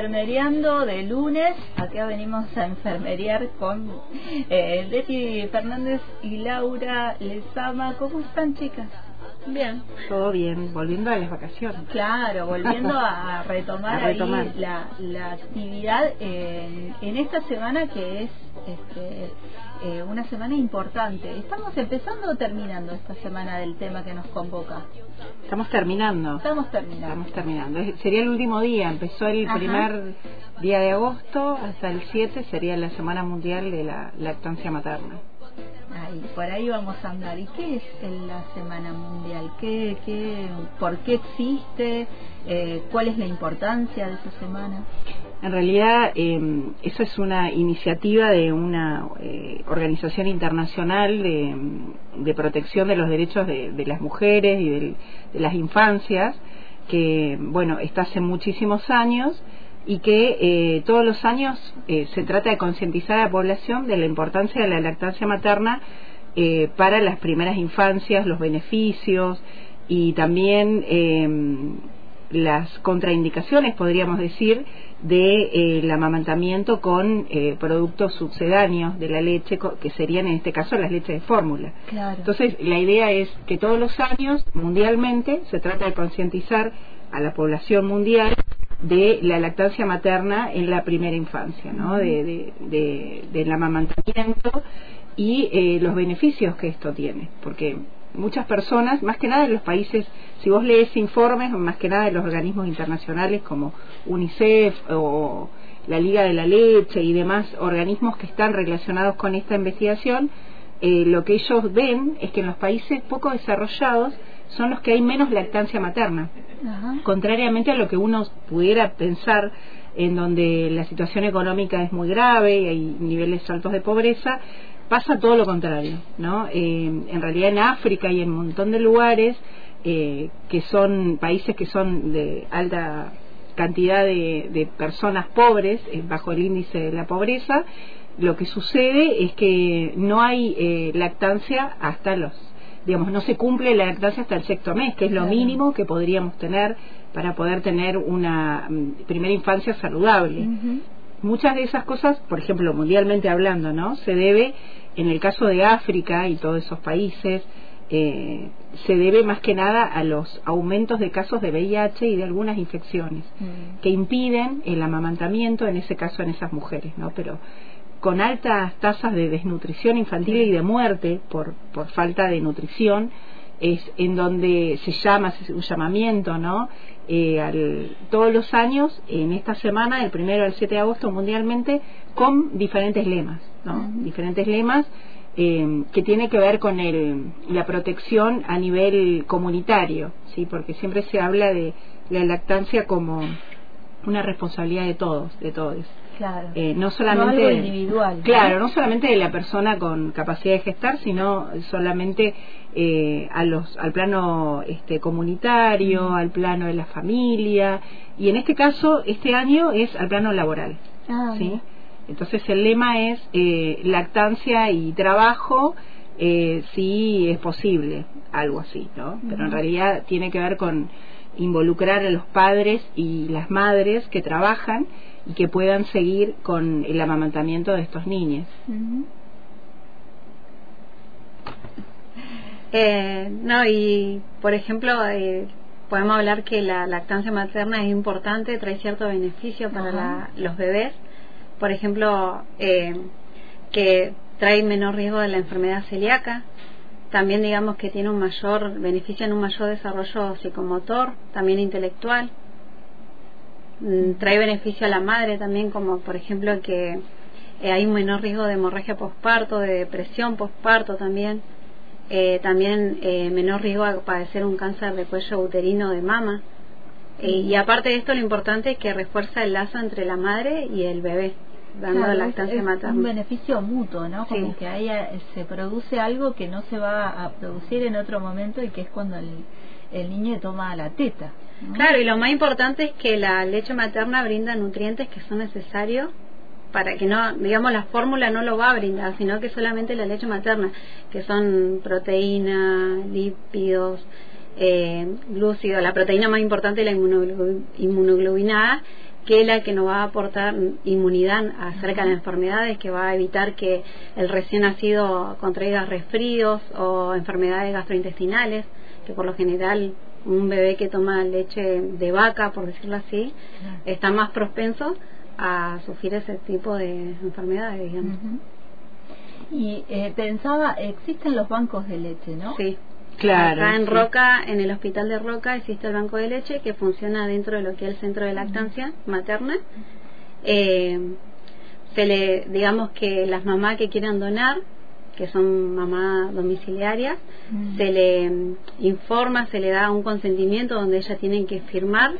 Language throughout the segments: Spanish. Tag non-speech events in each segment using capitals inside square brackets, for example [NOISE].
Enfermeriando de lunes. Acá venimos a enfermeriar con eh, Leti Fernández y Laura Lezama. ¿Cómo están, chicas? Bien. Todo bien, volviendo a las vacaciones. Claro, volviendo a [LAUGHS] retomar, la, actividad en, en, esta semana que es este, eh, una semana importante. ¿Estamos empezando o terminando esta semana del tema que nos convoca? Estamos terminando. Estamos terminando. Estamos terminando. Sería el último día. Empezó el primer día de agosto hasta el 7 sería la Semana Mundial de la Lactancia Materna. Por ahí vamos a andar. ¿Y qué es la Semana Mundial? ¿Qué, qué, ¿Por qué existe? Eh, ¿Cuál es la importancia de esa semana? En realidad, eh, eso es una iniciativa de una eh, organización internacional de, protección de los derechos de, las mujeres y de, las infancias, que, bueno, está hace muchísimos años y que eh, todos los años eh, se trata de concientizar a la población de la importancia de la lactancia materna eh, para las primeras infancias, los beneficios y también em, las contraindicaciones, podríamos decir, del de, amamantamiento con productos sucedáneos de la leche, que serían en este caso las leches de fórmula. Entonces, la idea es que todos los años, mundialmente, se trata de concientizar a la población mundial de la lactancia materna en la primera infancia, ¿no? de, de, del amamantamiento y eh, los beneficios que esto tiene, porque muchas personas, más que nada en los países, si vos lees informes, más que nada de los organismos internacionales como UNICEF o la Liga de la Leche y demás organismos que están relacionados con esta investigación, eh, lo que ellos ven es que en los países poco desarrollados son los que hay menos lactancia materna. Contrariamente a lo que uno pudiera pensar en donde la situación económica es muy grave y hay niveles altos de pobreza, pasa todo lo contrario, ¿no? Eh, en realidad en África y en un montón de lugares eh, que son países que son de alta cantidad de, personas pobres eh, bajo el índice de la pobreza, lo que sucede es que no hay lactancia hasta los digamos, no se cumple la lactancia hasta el sexto mes, que es lo mínimo que podríamos tener para poder tener una mm, primera infancia saludable. Muchas de esas cosas, por ejemplo, mundialmente hablando, ¿no? Se debe, en el caso de África y todos esos países, eh, se debe más que nada a los aumentos de casos de VIH y de algunas infecciones que impiden el amamantamiento, en ese caso en esas mujeres, ¿no? Pero con altas tasas de desnutrición infantil y de muerte por, por falta de nutrición, es en donde se llama, se un llamamiento, ¿no? Eh, al, todos los años, en esta semana, del primero al 7 de agosto mundialmente, con diferentes lemas, ¿no? Diferentes lemas eh, que tiene que ver con el, la protección a nivel comunitario, ¿sí? Porque siempre se habla de la lactancia como una responsabilidad de todos, de todos. Claro. Eh, no solamente individual. Claro, ¿no? solamente de la persona con capacidad de gestar, sino solamente eh, a los, al plano este, comunitario, al plano de la familia, y en este caso, este año es al plano laboral. Ah, ¿sí? Entonces el lema es eh, lactancia y trabajo, eh, si es posible, algo así, ¿no? Pero en realidad tiene que ver con involucrar a los padres y las madres que trabajan y que puedan seguir con el amamantamiento de estos niños. Eh, no, y por ejemplo, eh, podemos hablar que la lactancia materna es importante, trae cierto beneficio para los bebés. Por ejemplo, eh, que trae menor riesgo de la enfermedad celíaca. También digamos que tiene un mayor beneficio en un mayor desarrollo psicomotor, también intelectual. Mm, trae beneficio a la madre también, como por ejemplo que eh, hay un menor riesgo de hemorragia posparto, de depresión posparto también, eh, también eh, menor riesgo a padecer un cáncer de cuello uterino de mama. y aparte de esto, lo importante es que refuerza el lazo entre la madre y el bebé, dando la lactancia materna. un beneficio mutuo, ¿no? Como que ahí se produce algo que no se va a producir en otro momento y que es cuando el, el niño toma la teta. Claro, y lo más importante es que la leche materna brinda nutrientes que son necesarios para que no, digamos, la fórmula no lo va a brindar, sino que solamente la leche materna, que son proteínas, lípidos, eh, glúcido, la proteína más importante es la inmunoglobinada, que es la que nos va a aportar inmunidad acerca de las enfermedades, que va a evitar que el recién nacido contraiga resfríos o enfermedades gastrointestinales, que por lo general un bebé que toma leche de vaca, por decirlo así, está más propenso a sufrir ese tipo de enfermedades, digamos. Y eh, pensaba, existen los bancos de leche, ¿no? Sí. Claro. Acá en Roca, en el hospital de Roca, existe el banco de leche que funciona dentro de lo que es el centro de lactancia materna. Eh, se le, digamos que las mamás que quieran donar, que son mamás domiciliarias, se le informa, se le da un consentimiento donde ellas tienen que firmar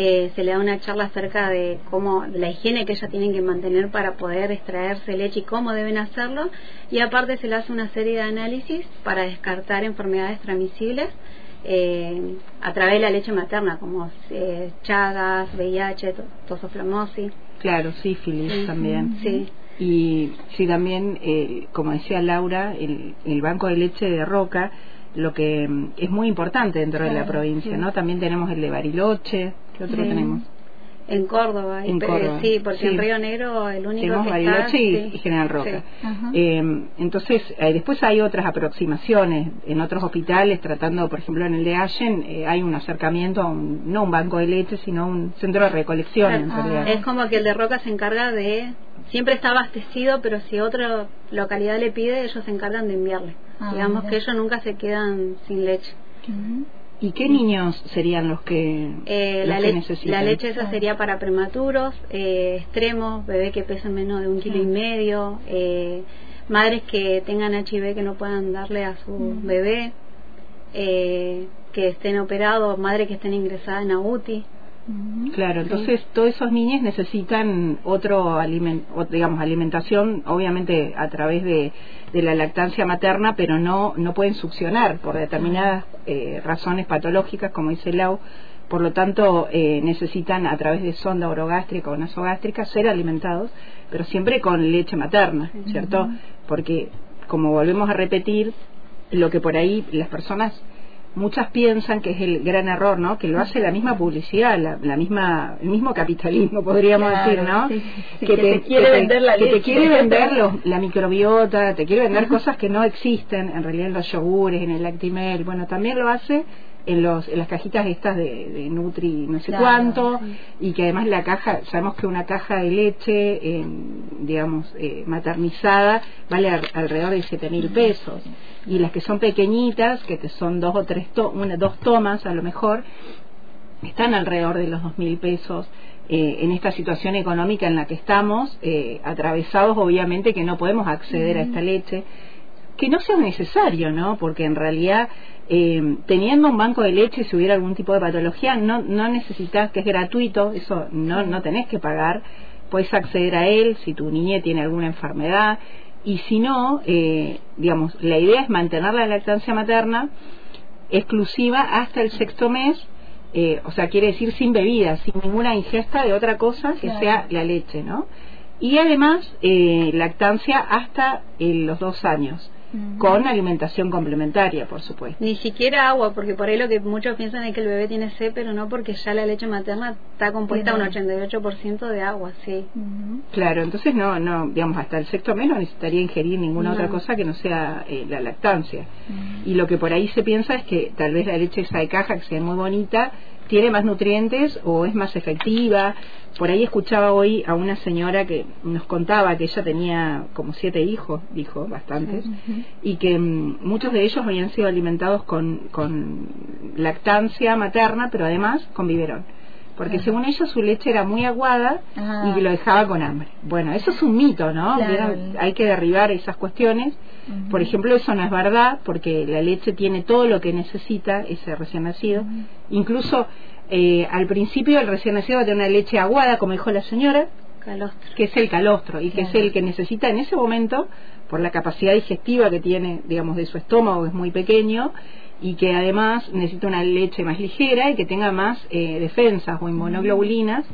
eh, se le da una charla acerca de cómo de la higiene que ellas tienen que mantener para poder extraerse leche y cómo deben hacerlo y aparte se le hace una serie de análisis para descartar enfermedades transmisibles eh, a través de la leche materna como eh, chagas, VIH, tosoflamosis. Claro, sífilis también. Sí. Y sí, también, como decía Laura, el, el banco de leche de Roca lo que mm, es muy importante dentro de la provincia, ¿no? También tenemos el de Bariloche, ¿qué otro tenemos? En Córdoba, en Córdoba. sí, porque en Río Negro el único Tenemos que Bariloche y, General Roca. Eh, entonces, eh, después hay otras aproximaciones en otros hospitales, tratando, por ejemplo, en el de Allen eh, hay un acercamiento a un, no un banco de leche, sino un centro de recolección, en realidad. Es como que el de Roca se encarga de siempre está abastecido, pero si otra localidad le pide, ellos se encargan de enviarle. Ah, Digamos que ellos nunca se quedan sin leche. ¿Y qué niños serían los que, eh, la, necesitan? La leche esa sería para prematuros, eh, extremos, bebés que pesan menos de un kilo y medio, eh, madres que tengan HIV que no puedan darle a su bebé, que estén operados, madres que estén ingresadas en AUTI. Claro, entonces todos esos niños necesitan otro digamos alimentación, obviamente a través de, la lactancia materna, pero no no pueden succionar por determinadas eh, razones patológicas, como dice Lau. Por lo tanto, eh, necesitan a través de sonda orogástrica o nasogástrica ser alimentados, pero siempre con leche materna, ¿cierto? Porque, como volvemos a repetir, lo que por ahí las personas muchas piensan que es el gran error, ¿no? Que lo hace la misma publicidad, la, misma, el mismo capitalismo, podríamos decir, ¿no? que, te, quiere vender la te quiere vender la microbiota, te quiere vender cosas que no existen, en realidad en los yogures, en el lactimel, bueno, también lo hace en, los, en las cajitas estas de, Nutri no sé cuánto y que además la caja, sabemos que una caja de leche, digamos, eh, maternizada vale alrededor de siete mil pesos y las que son pequeñitas, que te son dos o tres, una, dos tomas a lo mejor, están alrededor de los dos mil pesos. Eh, en esta situación económica en la que estamos, eh, atravesados obviamente que no podemos acceder a esta leche, que no sea necesario, ¿no? Porque en realidad eh, teniendo un banco de leche, si hubiera algún tipo de patología, no, no necesitas, que es gratuito, eso no, no tenés que pagar, puedes acceder a él si tu niña tiene alguna enfermedad, y si no, eh, digamos, la idea es mantener la lactancia materna exclusiva hasta el sexto mes, eh, o sea, quiere decir sin bebidas, sin ninguna ingesta de otra cosa que sea la leche, ¿no? Y además, eh, lactancia hasta los dos años con alimentación complementaria, por supuesto. Ni siquiera agua, porque por ahí lo que muchos piensan es que el bebé tiene sed, pero no porque ya la leche materna está compuesta un 88% de agua, sí. Claro, entonces no, no, digamos, hasta el sexto mes no necesitaría ingerir ninguna otra cosa que no sea eh, la lactancia. Y lo que por ahí se piensa es que tal vez la leche esa de caja, que sea muy bonita, tiene más nutrientes o es más efectiva. Por ahí escuchaba hoy a una señora que nos contaba que ella tenía como siete hijos, dijo, bastantes, y que mm, muchos de ellos habían sido alimentados con, con lactancia materna, pero además con biberón. Porque según ella su leche era muy aguada ah. y lo dejaba con hambre. Bueno, eso es un mito, ¿no? Hay que derribar esas cuestiones. Por ejemplo, eso no es verdad porque la leche tiene todo lo que necesita ese recién nacido. Incluso eh, al principio el recién nacido va a tener una leche aguada, como dijo la señora, que es el calostro y que es el que necesita en ese momento, por la capacidad digestiva que tiene, digamos, de su estómago, que es muy pequeño, y que además necesita una leche más ligera y que tenga más eh, defensas o inmunoglobulinas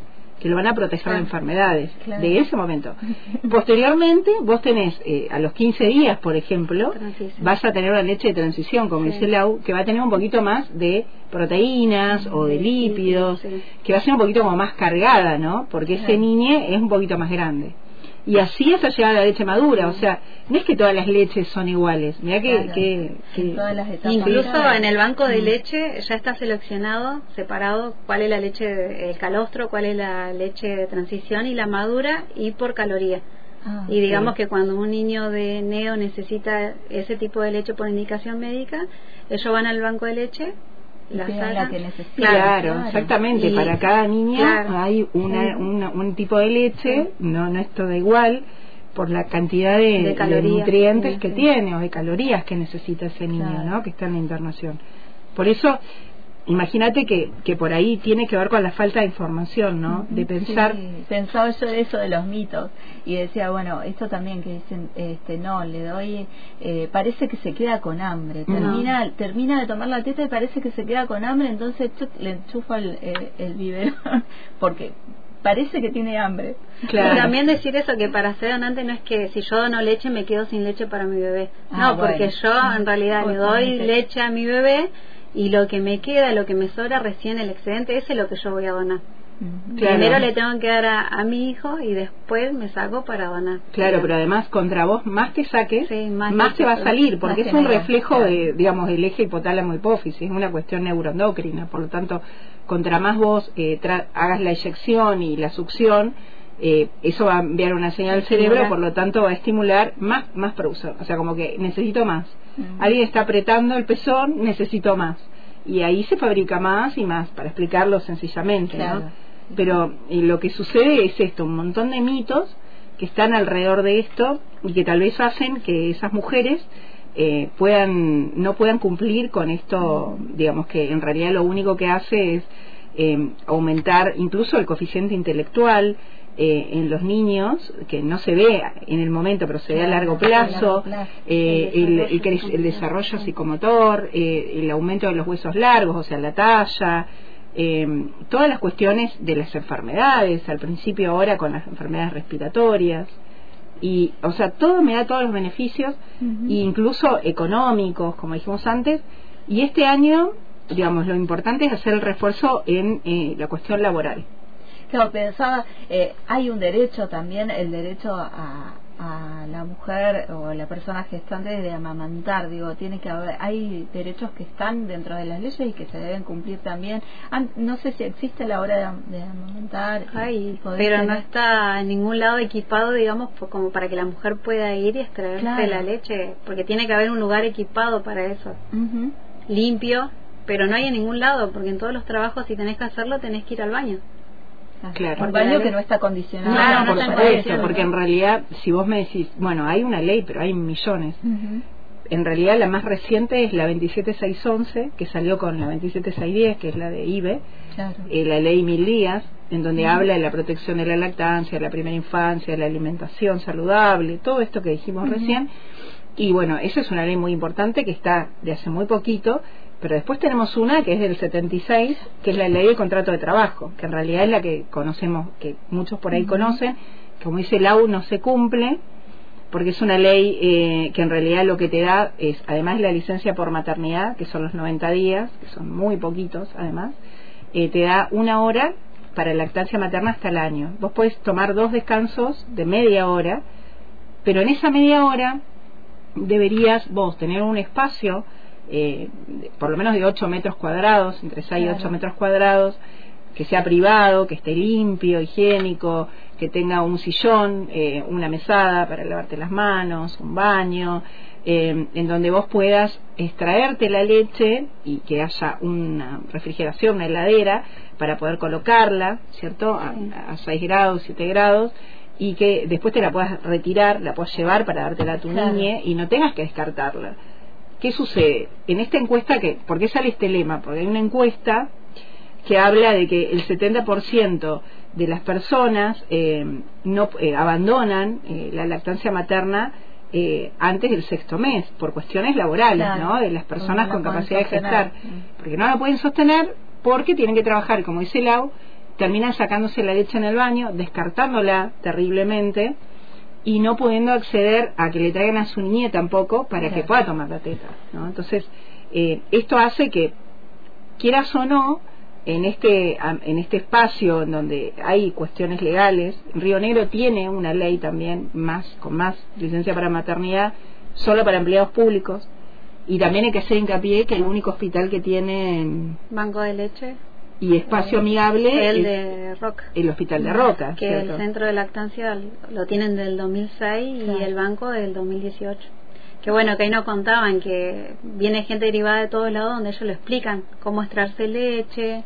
que lo van a proteger de enfermedades de ese momento. [LAUGHS] Posteriormente, vos tenés eh, a los 15 días, por ejemplo, vas a tener una leche de transición, como dice Lau, que va a tener un poquito más de proteínas o de lípidos, que va a ser un poquito como más cargada, ¿no? Porque ese niño es un poquito más grande y así hasta llegar a la leche madura. O sea, no es que todas las leches son iguales. Mira que, incluso en el banco de mm. leche ya está seleccionado, separado, cuál es la leche de calostro, cuál es la leche de transición y la madura y por caloría. Ah, y digamos que cuando un niño de neo necesita ese tipo de leche por indicación médica, ellos van al banco de leche la sala que necesita. Claro, exactamente. Para cada niña hay una, un tipo de leche, no, no es todo igual, por la cantidad de, nutrientes que tiene o de calorías que necesita ese niño, ¿no? Que está en la internación. Por eso imagínate que, que por ahí tiene que ver con la falta de información, ¿no? De pensar. Pensaba yo eso de los mitos y decía, bueno, esto también que dicen, este, no, le doy, eh, parece que se queda con hambre, termina, termina de tomar la teta y parece que se queda con hambre, entonces le enchufa el, eh, el biberón [LAUGHS] porque parece que tiene hambre. Claro. Y también decir eso, que para ser donante no es que si yo dono leche me quedo sin leche para mi bebé. Ah, no, porque yo en realidad le doy leche a mi bebé y lo que me queda, lo que me sobra recién el excedente, ese es lo que yo voy a donar. Primero le tengo que dar a, mi hijo y después me saco para donar. Claro, pero además contra vos más que saques, más, te va a salir, porque es un reflejo de, digamos, del eje hipotálamo hipófisis, es una cuestión neuroendocrina, por lo tanto, contra más vos eh, hagas la eyección y la succión, eh, eso va a enviar una señal al cerebro, por lo tanto va a estimular más, más producción. O sea, como que necesito más. Alguien está apretando el pezón, necesito más. Y ahí se fabrica más y más, para explicarlo sencillamente. Pero eh, lo que sucede es esto, un montón de mitos que están alrededor de esto y que tal vez hacen que esas mujeres eh, puedan no puedan cumplir con esto, digamos que en realidad lo único que hace es aumentar incluso el coeficiente intelectual, eh, en los niños, que no se ve en el momento, pero se ve a largo plazo, eh, el, el, desarrollo psicomotor, eh, el aumento de los huesos largos, o sea, la talla, todas las cuestiones de las enfermedades, al principio ahora con las enfermedades respiratorias, y, o sea, todo me da todos los beneficios, incluso económicos, como dijimos antes, y este año, digamos, lo importante es hacer el refuerzo en la cuestión laboral pensaba, eh, hay un derecho también, el derecho a, a la mujer o la persona gestante de amamantar, digo, tiene que haber, hay derechos que están dentro de las leyes y que se deben cumplir también. no sé si existe la hora de, amamantar. pero no está en ningún lado equipado, digamos, como para que la mujer pueda ir y extraerse la leche, porque tiene que haber un lugar equipado para eso, limpio, pero no hay en ningún lado, porque en todos los trabajos si tenés que hacerlo tenés que ir al baño. Claro. Un baño que no está condicionado. Claro, por supuesto, porque en realidad, si vos me decís, bueno, hay una ley, pero hay millones. En realidad, la más reciente es la 27611, que salió con la 27610, que es la de IBE, eh, la ley Mil Días, en donde habla de la protección de la lactancia, de la primera infancia, de la alimentación saludable, todo esto que dijimos recién. Y bueno, esa es una ley muy importante que está de hace muy poquito pero después tenemos una que es del 76, que es la ley del contrato de trabajo, que en realidad es la que conocemos, que muchos por ahí conocen, como dice Lau, no se cumple, porque es una ley eh, que en realidad lo que te da es, además de la licencia por maternidad, que son los 90 días, que son muy poquitos además, eh, te da una hora para lactancia materna hasta el año. Vos podés tomar dos descansos de media hora, pero en esa media hora deberías vos tener un espacio eh, por lo menos de 8 metros cuadrados, entre 6 y 8 metros cuadrados, que sea privado, que esté limpio, higiénico, que tenga un sillón, eh, una mesada para lavarte las manos, un baño, eh, en donde vos puedas extraerte la leche y que haya una refrigeración, una heladera para poder colocarla, ¿cierto? A, a 6 grados, 7 grados y que después te la puedas retirar, la puedas llevar para dártela a tu niña y no tengas que descartarla. ¿Qué sucede? En esta encuesta, que, ¿por qué sale este lema? Porque hay una encuesta que habla de que el 70% de las personas eh, no eh, abandonan eh, la lactancia materna antes del sexto mes por cuestiones laborales, ¿no? De las personas con capacidad de gestar, porque no la pueden sostener porque tienen que trabajar, como dice Lau, terminan sacándose la leche en el baño, descartándola terriblemente y no pudiendo acceder a que le traigan a su niña tampoco para que pueda tomar la teta. ¿no? Entonces, eh, esto hace que, quieras o no, en este, en este espacio en donde hay cuestiones legales, Río Negro tiene una ley también más con más licencia para maternidad solo para empleados públicos y también hay que hacer hincapié que el único hospital que tiene banco de leche y espacio amigable el de Roca el hospital de Roca que el centro de lactancia lo tienen del 2006 y el banco del 2018 que bueno que ahí no contaban que viene gente derivada de todos lados donde ellos lo explican cómo extraerse leche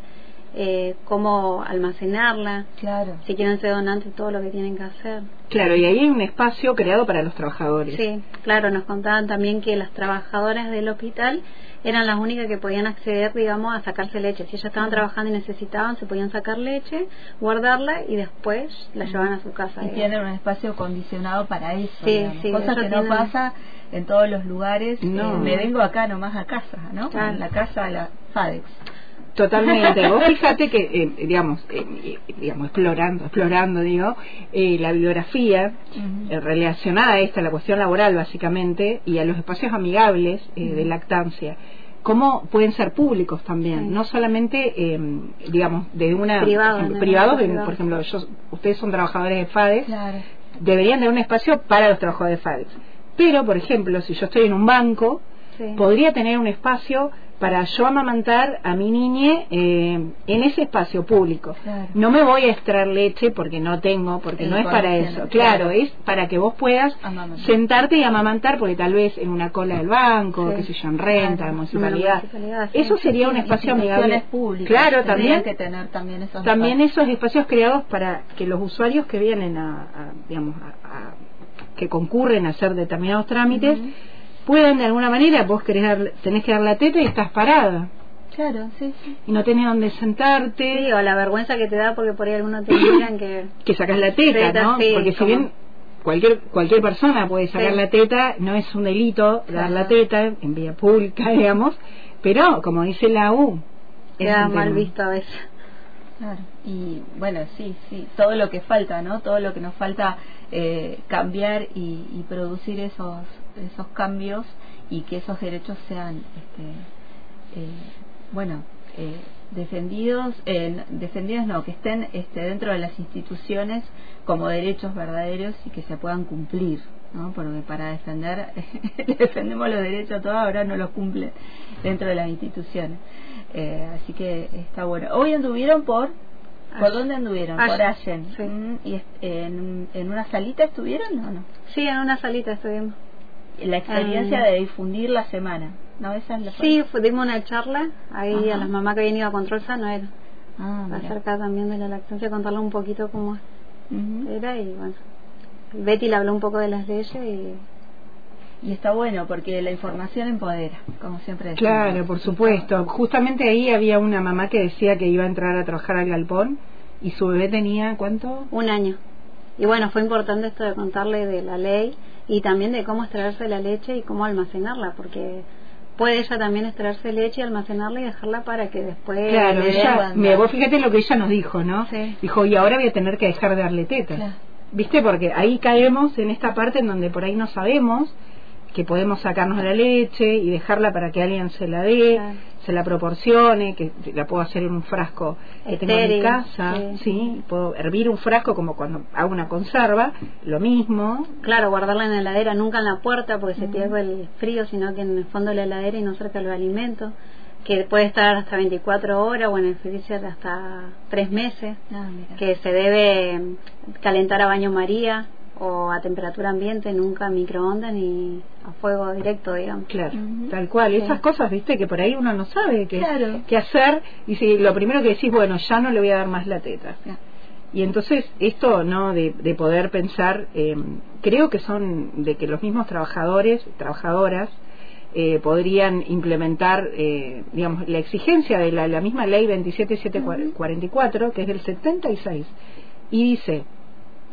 eh, cómo almacenarla, claro. si quieren ser donantes, todo lo que tienen que hacer. Claro, y ahí hay un espacio creado para los trabajadores. Sí, claro, nos contaban también que las trabajadoras del hospital eran las únicas que podían acceder, digamos, a sacarse leche. Si ellas estaban trabajando y necesitaban, se podían sacar leche, guardarla y después la llevaban a su casa. Y tienen un espacio condicionado para eso. Sí, sí, cosa que no pasa en todos los lugares. No. Eh, me vengo acá nomás a casa, ¿no? En la casa de la FADEX. Totalmente. Vos fíjate que, eh, digamos, eh, digamos, explorando, explorando, digo, eh, la bibliografía relacionada a esta, la cuestión laboral básicamente, y a los espacios amigables de lactancia, cómo pueden ser públicos también, no solamente, digamos, de una... privados, por ejemplo, ustedes son trabajadores de FADES, deberían de un espacio para los trabajadores de FADES. Pero, por ejemplo, si yo estoy en un banco, podría tener un espacio para yo amamantar a mi niña eh, en ese espacio público. No me voy a extraer leche porque no tengo, porque no es para eso. Claro, es para que vos puedas sentarte y amamantar, porque tal vez en una cola del banco, qué sé yo, en renta, en municipalidad. Eso sería un espacio amigable. Claro, también. que tener también esos También esos espacios creados para que los usuarios que vienen a, digamos, a, que concurren a hacer determinados trámites puedan de alguna manera, vos querés tenés que dar la teta y estás parada. Claro, sí, sí. Y no tenés donde sentarte. Sí, o la vergüenza que te da porque por ahí algunos te miran que... [COUGHS] que sacas la teta, ¿no? porque si bien cualquier cualquier persona puede sacar la teta, no es un delito dar la teta en vía pública, [LAUGHS] digamos, pero como dice la U... Queda mal visto a veces. Claro, y bueno, sí, sí, todo lo que falta, ¿no? Todo lo que nos falta eh, cambiar y, y producir esos esos cambios y que esos derechos sean, este, eh, bueno, eh, defendidos, eh, defendidos no, que estén este, dentro de las instituciones como derechos verdaderos y que se puedan cumplir, ¿no? Porque para defender, [LAUGHS] defendemos los derechos todos, ahora no los cumplen dentro de las instituciones. así que está bueno. Hoy anduvieron por ¿Por dónde anduvieron? Por Allen. Mm, ¿Y en, en, una salita estuvieron o no? Sí, en una salita estuvimos la experiencia ah. de difundir la semana. ¿No? Esa es la sí, dimos una charla ahí a las mamás que habían ido a Control Sano era. Ah, acerca también de la lactancia, contarle un poquito cómo era y bueno. Betty le habló un poco de las leyes y y está bueno porque la información empodera, como siempre decimos. Claro, por supuesto. Justamente ahí había una mamá que decía que iba a entrar a trabajar al galpón y su bebé tenía ¿cuánto? Un año. Y bueno, fue importante esto de contarle de la ley y también de cómo extraerse la leche y cómo almacenarla, porque puede ella también extraerse leche y almacenarla y dejarla para que después... Claro, ella, mira, vos fíjate lo que ella nos dijo, ¿no? Dijo, y ahora voy a tener que dejar de darle teta. ¿Viste? Porque ahí caemos en esta parte en donde por ahí no sabemos que podemos sacarnos la leche y dejarla para que alguien se la dé, se la proporcione, que la puedo hacer en un frasco que tengo en mi casa, sí. puedo hervir un frasco como cuando hago una conserva, lo mismo. Claro, guardarla en la heladera, nunca en la puerta porque se pierde el frío, sino que en el fondo de la heladera y no cerca los alimentos que puede estar hasta 24 horas o en el freezer hasta 3 meses, ah, que se debe calentar a baño María o a temperatura ambiente, nunca a microondas ni a fuego directo, digamos. Claro, tal cual. Esas cosas, viste, que por ahí uno no sabe qué, qué hacer. Y si lo primero que decís, bueno, ya no le voy a dar más la teta. Y entonces esto, ¿no? De, de poder pensar, eh, creo que son de que los mismos trabajadores, trabajadoras, eh, podrían implementar, eh, digamos, la exigencia de la, la misma ley 27744, que es del 76, y dice,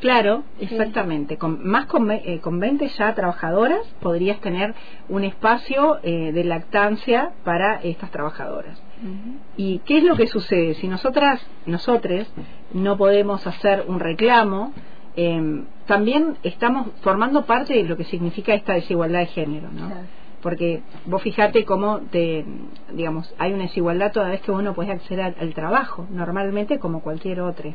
Claro, exactamente. Con, más con, eh, con 20 ya trabajadoras podrías tener un espacio eh, de lactancia para estas trabajadoras. ¿Y qué es lo que sucede? Si nosotras, nosotros no podemos hacer un reclamo, eh, también estamos formando parte de lo que significa esta desigualdad de género, ¿no? Porque vos fijate cómo te, digamos, hay una desigualdad toda vez que uno puede acceder al, trabajo, normalmente como cualquier otro.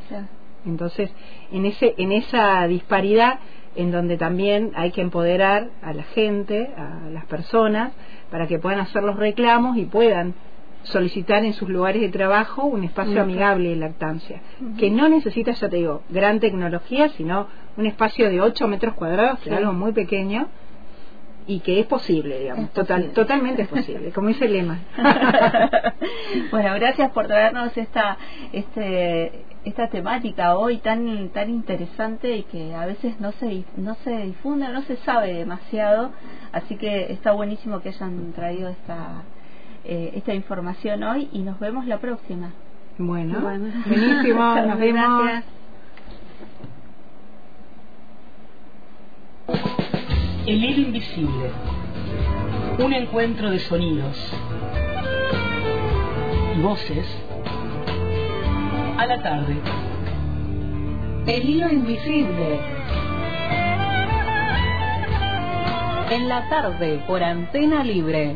Entonces, en, ese, en esa disparidad en donde también hay que empoderar a la gente, a las personas, para que puedan hacer los reclamos y puedan solicitar en sus lugares de trabajo un espacio amigable de lactancia, que no necesita, ya te digo, gran tecnología, sino un espacio de 8 metros cuadrados, que es algo muy pequeño, y que es posible, digamos, Total, totalmente es posible, como dice el lema. [LAUGHS] bueno, gracias por traernos esta, este, esta temática hoy tan tan interesante y que a veces no se no se difunde, no se sabe demasiado, así que está buenísimo que hayan traído esta eh, esta información hoy y nos vemos la próxima. Bueno, buenísimo, [LAUGHS] nos vemos. El hilo invisible. Un encuentro de sonidos y voces a la tarde. El hilo invisible. En la tarde por antena libre.